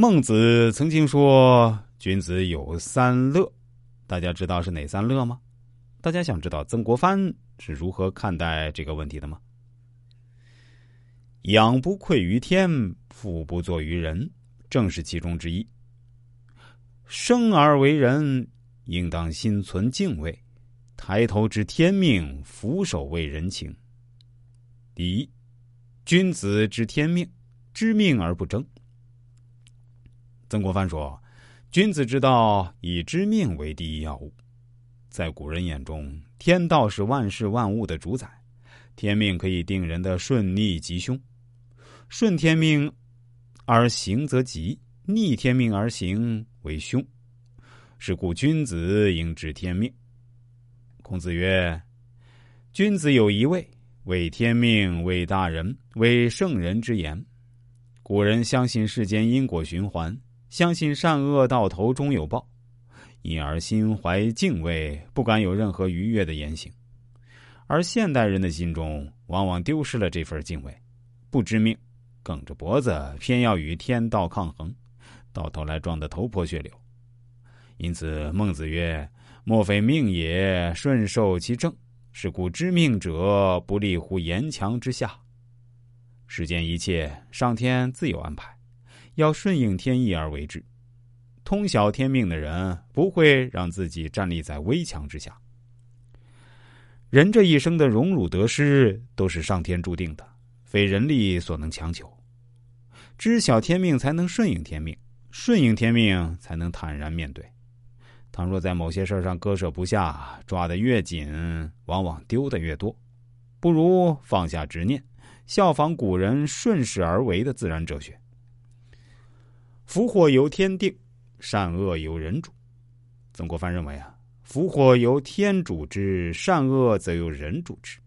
孟子曾经说：“君子有三乐。”大家知道是哪三乐吗？大家想知道曾国藩是如何看待这个问题的吗？仰不愧于天，俯不作于人，正是其中之一。生而为人，应当心存敬畏，抬头知天命，俯首为人情。第一，君子知天命，知命而不争。曾国藩说：“君子之道，以知命为第一要务。”在古人眼中，天道是万事万物的主宰，天命可以定人的顺逆吉凶。顺天命而行则吉，逆天命而行为凶。是故君子应知天命。孔子曰：“君子有一位，为天命，为大人，为圣人之言。”古人相信世间因果循环，相信善恶到头终有报，因而心怀敬畏，不敢有任何逾越的言行。而现代人的心中往往丢失了这份敬畏，不知命，梗着脖子偏要与天道抗衡，到头来撞得头破血流。因此，孟子曰：“莫非命也，顺受其正。是故知命者，不立乎言强之下。世间一切，上天自有安排，要顺应天意而为之。通晓天命的人，不会让自己站立在危墙之下。人这一生的荣辱得失，都是上天注定的，非人力所能强求。知晓天命，才能顺应天命；顺应天命，才能坦然面对。”倘若在某些事上割舍不下，抓得越紧，往往丢得越多。不如放下执念，效仿古人顺势而为的自然哲学。福祸由天定，善恶由人主。曾国藩认为啊，福祸由天主之，善恶则由人主之。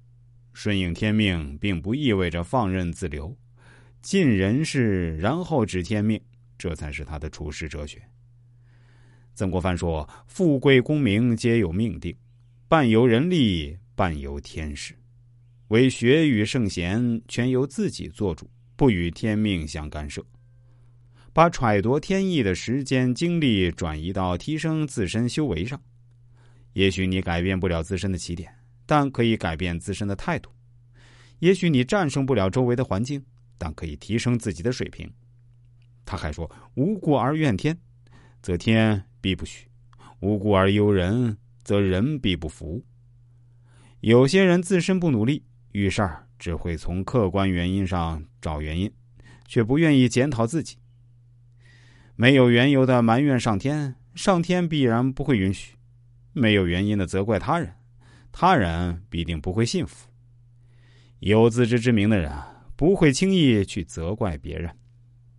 顺应天命，并不意味着放任自流，尽人事，然后知天命，这才是他的处世哲学。曾国藩说：“富贵功名皆有命定，半由人力，半由天时。为学与圣贤，全由自己做主，不与天命相干涉。把揣度天意的时间精力转移到提升自身修为上。也许你改变不了自身的起点，但可以改变自身的态度。也许你战胜不了周围的环境，但可以提升自己的水平。”他还说：“无故而怨天。”则天必不许；无故而忧人，则人必不服。有些人自身不努力，遇事儿只会从客观原因上找原因，却不愿意检讨自己。没有缘由的埋怨上天，上天必然不会允许；没有原因的责怪他人，他人必定不会信服。有自知之明的人，不会轻易去责怪别人。